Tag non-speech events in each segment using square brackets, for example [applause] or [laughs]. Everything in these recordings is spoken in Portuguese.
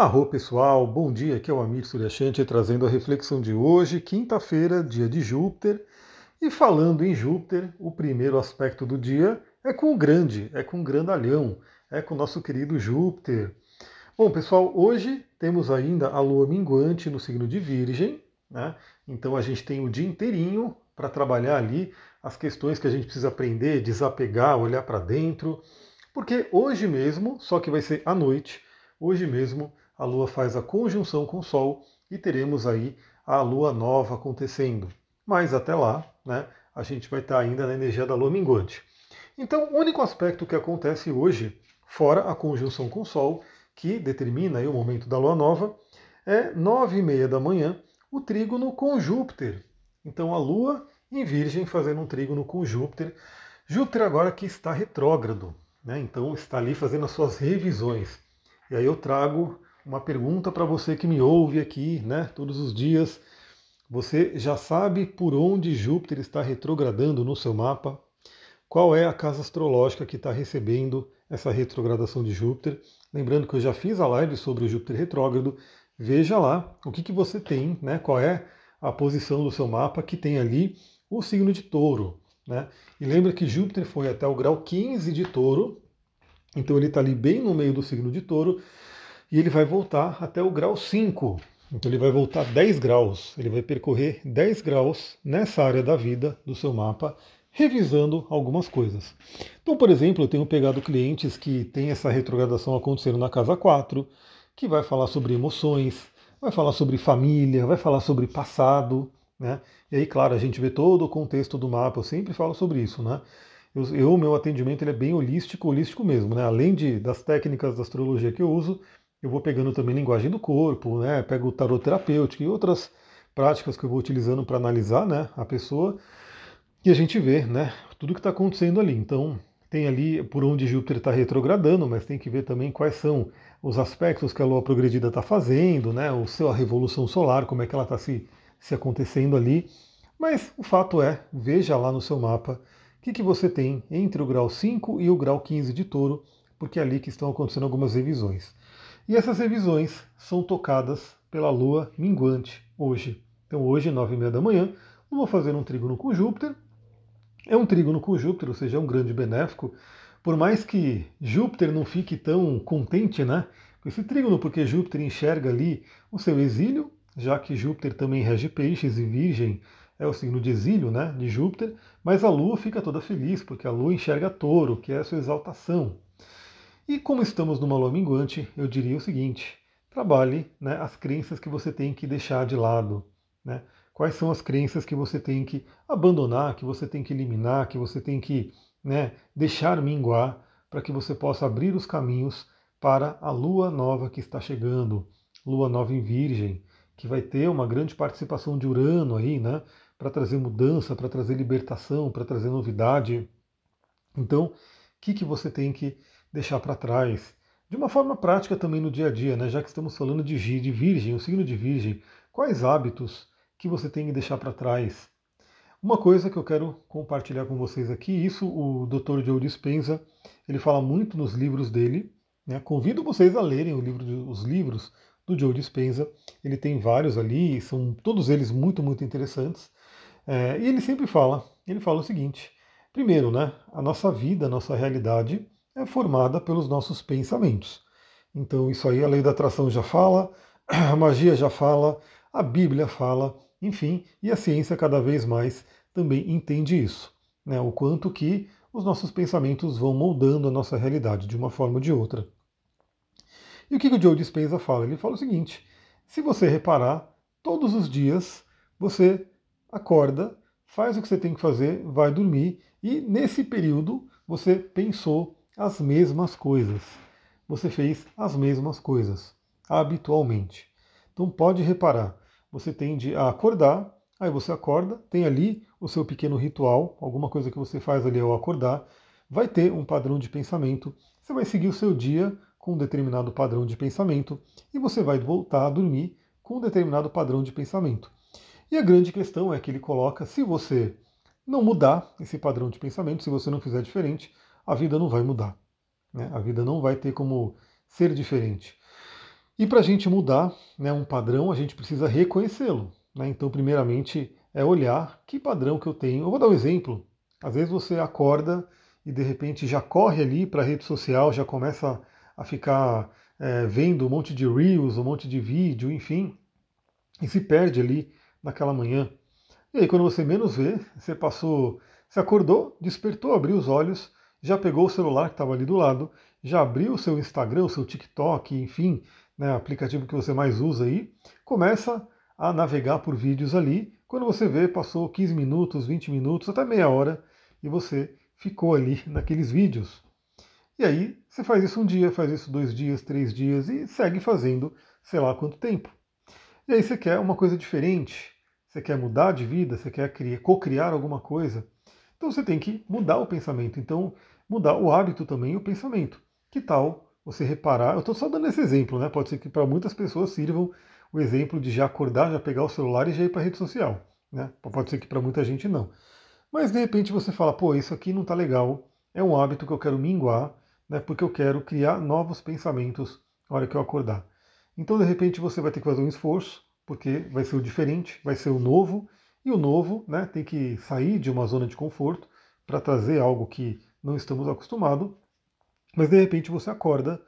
Arro pessoal, bom dia, aqui é o Amir Suryashanti trazendo a reflexão de hoje, quinta-feira, dia de Júpiter. E falando em Júpiter, o primeiro aspecto do dia é com o grande, é com o grandalhão, é com o nosso querido Júpiter. Bom pessoal, hoje temos ainda a lua minguante no signo de Virgem, né? então a gente tem o dia inteirinho para trabalhar ali as questões que a gente precisa aprender, desapegar, olhar para dentro, porque hoje mesmo, só que vai ser à noite, hoje mesmo a Lua faz a conjunção com o Sol e teremos aí a Lua nova acontecendo. Mas até lá, né, a gente vai estar ainda na energia da Lua minguante. Então, o único aspecto que acontece hoje, fora a conjunção com o Sol, que determina o momento da Lua nova, é nove e meia da manhã, o trígono com Júpiter. Então, a Lua em Virgem fazendo um trígono com Júpiter. Júpiter agora que está retrógrado, né? então está ali fazendo as suas revisões. E aí eu trago uma pergunta para você que me ouve aqui, né, todos os dias. Você já sabe por onde Júpiter está retrogradando no seu mapa? Qual é a casa astrológica que está recebendo essa retrogradação de Júpiter? Lembrando que eu já fiz a live sobre o Júpiter retrógrado. Veja lá o que, que você tem, né? Qual é a posição do seu mapa que tem ali o signo de touro. Né? E lembra que Júpiter foi até o grau 15 de touro, então ele está ali bem no meio do signo de touro, e ele vai voltar até o grau 5. Então ele vai voltar 10 graus, ele vai percorrer 10 graus nessa área da vida do seu mapa, revisando algumas coisas. Então, por exemplo, eu tenho pegado clientes que têm essa retrogradação acontecendo na casa 4, que vai falar sobre emoções, vai falar sobre família, vai falar sobre passado, né? E aí, claro, a gente vê todo o contexto do mapa, eu sempre falo sobre isso, né? Eu, meu atendimento ele é bem holístico, holístico mesmo, né? Além de, das técnicas da astrologia que eu uso, eu vou pegando também linguagem do corpo, né? Pego o tarot terapêutico e outras práticas que eu vou utilizando para analisar, né, a pessoa. E a gente vê, né, tudo que está acontecendo ali. Então, tem ali por onde Júpiter está retrogradando, mas tem que ver também quais são os aspectos que a Lua progredida está fazendo, né, o seu a revolução solar, como é que ela está se, se acontecendo ali. Mas o fato é, veja lá no seu mapa o que, que você tem entre o grau 5 e o grau 15 de touro, porque é ali que estão acontecendo algumas revisões. E essas revisões são tocadas pela Lua minguante hoje. Então hoje, nove e meia da manhã, vou fazer um trígono com Júpiter. É um trígono com Júpiter, ou seja, é um grande benéfico. Por mais que Júpiter não fique tão contente né, com esse trígono, porque Júpiter enxerga ali o seu exílio, já que Júpiter também rege peixes e virgem é o signo de exílio né, de Júpiter, mas a Lua fica toda feliz, porque a Lua enxerga touro, que é a sua exaltação. E como estamos numa lua minguante, eu diria o seguinte: trabalhe né, as crenças que você tem que deixar de lado. Né? Quais são as crenças que você tem que abandonar, que você tem que eliminar, que você tem que né, deixar minguar, para que você possa abrir os caminhos para a lua nova que está chegando, lua nova em Virgem, que vai ter uma grande participação de Urano aí, né, para trazer mudança, para trazer libertação, para trazer novidade. Então, o que, que você tem que deixar para trás. De uma forma prática também no dia a dia, né? já que estamos falando de, de Virgem, o signo de Virgem, quais hábitos que você tem que deixar para trás? Uma coisa que eu quero compartilhar com vocês aqui, isso o Dr. Joe Dispenza, ele fala muito nos livros dele. Né? Convido vocês a lerem livro, os livros do Joe Dispenza. Ele tem vários ali, são todos eles muito, muito interessantes. É, e ele sempre fala, ele fala o seguinte: primeiro, né, a nossa vida, a nossa realidade é formada pelos nossos pensamentos. Então, isso aí a lei da atração já fala, [clears throat] a magia já fala, a Bíblia fala, enfim, e a ciência cada vez mais também entende isso. Né, o quanto que os nossos pensamentos vão moldando a nossa realidade de uma forma ou de outra. E o que o Joe Dispenza fala? Ele fala o seguinte: se você reparar, todos os dias você acorda, faz o que você tem que fazer, vai dormir, e nesse período você pensou, as mesmas coisas. Você fez as mesmas coisas, habitualmente. Então pode reparar, você tende a acordar, aí você acorda, tem ali o seu pequeno ritual, alguma coisa que você faz ali ao acordar, vai ter um padrão de pensamento, você vai seguir o seu dia com um determinado padrão de pensamento e você vai voltar a dormir com um determinado padrão de pensamento. E a grande questão é que ele coloca, se você não mudar esse padrão de pensamento, se você não fizer diferente, a vida não vai mudar. Né? A vida não vai ter como ser diferente. E para a gente mudar né, um padrão, a gente precisa reconhecê-lo. Né? Então, primeiramente, é olhar que padrão que eu tenho. Eu vou dar um exemplo. Às vezes você acorda e de repente já corre ali para a rede social, já começa a ficar é, vendo um monte de reels, um monte de vídeo, enfim, e se perde ali naquela manhã. E aí, quando você menos vê, você passou, você acordou, despertou, abriu os olhos, já pegou o celular que estava ali do lado, já abriu o seu Instagram, o seu TikTok, enfim, né, aplicativo que você mais usa aí, começa a navegar por vídeos ali quando você vê, passou 15 minutos, 20 minutos, até meia hora, e você ficou ali [laughs] naqueles vídeos. E aí você faz isso um dia, faz isso dois dias, três dias e segue fazendo sei lá quanto tempo. E aí você quer uma coisa diferente, você quer mudar de vida, você quer co-criar alguma coisa. Então você tem que mudar o pensamento. Então, mudar o hábito também o pensamento. Que tal você reparar? Eu estou só dando esse exemplo, né? Pode ser que para muitas pessoas sirvam o exemplo de já acordar, já pegar o celular e já ir para a rede social. Né? Pode ser que para muita gente não. Mas de repente você fala, pô, isso aqui não está legal, é um hábito que eu quero minguar, né, porque eu quero criar novos pensamentos na hora que eu acordar. Então de repente você vai ter que fazer um esforço, porque vai ser o diferente, vai ser o novo, e o novo né, tem que sair de uma zona de conforto para trazer algo que não estamos acostumados. Mas de repente você acorda,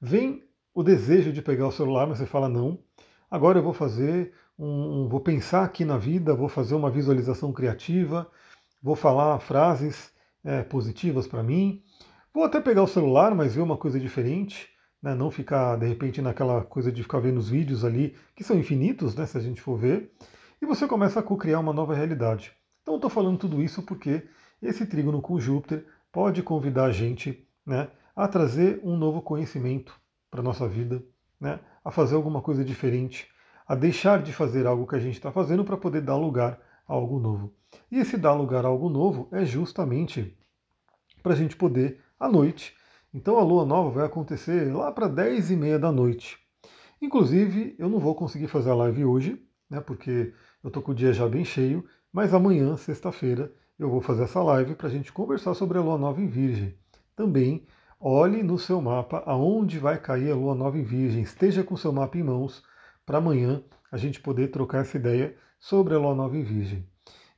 vem o desejo de pegar o celular, mas você fala não, agora eu vou fazer um, vou pensar aqui na vida, vou fazer uma visualização criativa, vou falar frases é, positivas para mim, vou até pegar o celular, mas ver uma coisa diferente, né, não ficar de repente naquela coisa de ficar vendo os vídeos ali, que são infinitos, né, se a gente for ver, e você começa a co-criar uma nova realidade. Então estou falando tudo isso porque esse trígono com Júpiter pode convidar a gente né, a trazer um novo conhecimento para a nossa vida, né, a fazer alguma coisa diferente, a deixar de fazer algo que a gente está fazendo para poder dar lugar a algo novo. E esse dar lugar a algo novo é justamente para a gente poder, à noite, então a lua nova vai acontecer lá para 10 e meia da noite. Inclusive, eu não vou conseguir fazer a live hoje, né, porque eu estou com o dia já bem cheio, mas amanhã, sexta-feira, eu vou fazer essa live para a gente conversar sobre a lua nova em Virgem. Também olhe no seu mapa aonde vai cair a lua nova em Virgem, esteja com o seu mapa em mãos para amanhã a gente poder trocar essa ideia sobre a Lua Nova em Virgem.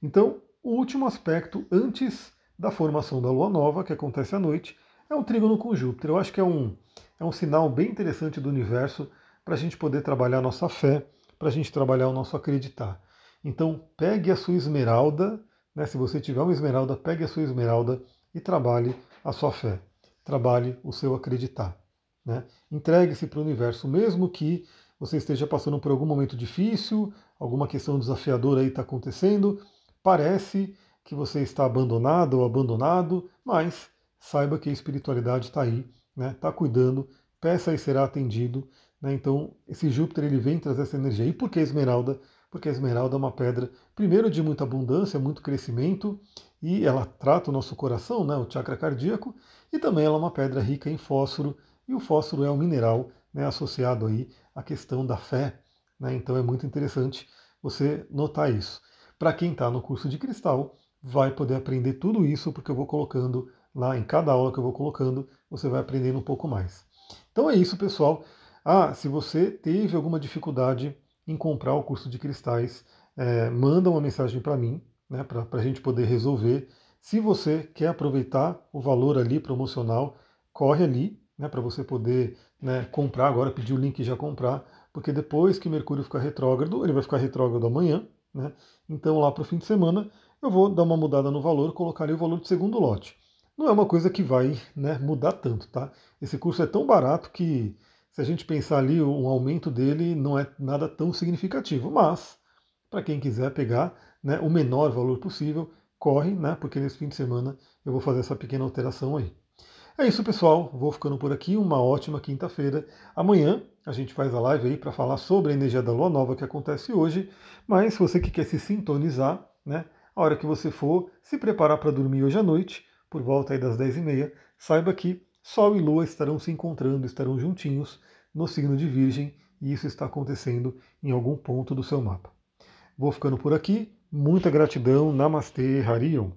Então, o último aspecto antes da formação da Lua Nova, que acontece à noite, é um trígono com Júpiter. Eu acho que é um, é um sinal bem interessante do universo para a gente poder trabalhar nossa fé, para a gente trabalhar o nosso acreditar. Então, pegue a sua esmeralda, né, se você tiver uma esmeralda, pegue a sua esmeralda e trabalhe a sua fé, trabalhe o seu acreditar. Né? Entregue-se para o universo, mesmo que você esteja passando por algum momento difícil, alguma questão desafiadora aí está acontecendo, parece que você está abandonado ou abandonado, mas saiba que a espiritualidade está aí, está né? Tá cuidando, peça e será atendido. Né? Então, esse Júpiter ele vem trazer essa energia. E por que esmeralda? Porque a esmeralda é uma pedra, primeiro, de muita abundância, muito crescimento, e ela trata o nosso coração, né? o chakra cardíaco, e também ela é uma pedra rica em fósforo, e o fósforo é um mineral né, associado aí à questão da fé. Né, então é muito interessante você notar isso. Para quem está no curso de cristal, vai poder aprender tudo isso, porque eu vou colocando lá em cada aula que eu vou colocando, você vai aprendendo um pouco mais. Então é isso, pessoal. Ah, se você teve alguma dificuldade em comprar o curso de cristais, é, manda uma mensagem para mim, né, para a gente poder resolver. Se você quer aproveitar o valor ali promocional, corre ali, né, para você poder né, comprar agora, pedir o link e já comprar, porque depois que Mercúrio ficar retrógrado, ele vai ficar retrógrado amanhã, né, então lá para o fim de semana eu vou dar uma mudada no valor, colocar ali o valor do segundo lote. Não é uma coisa que vai né, mudar tanto, tá? Esse curso é tão barato que se a gente pensar ali, um aumento dele não é nada tão significativo, mas para quem quiser pegar né, o menor valor possível, corre, né, porque nesse fim de semana eu vou fazer essa pequena alteração aí. É isso, pessoal. Vou ficando por aqui. Uma ótima quinta-feira. Amanhã a gente faz a live aí para falar sobre a energia da lua nova que acontece hoje. Mas se você que quer se sintonizar, né, a hora que você for se preparar para dormir hoje à noite, por volta aí das 10h30, saiba que Sol e Lua estarão se encontrando, estarão juntinhos no signo de Virgem e isso está acontecendo em algum ponto do seu mapa. Vou ficando por aqui. Muita gratidão. Namastê, Harion.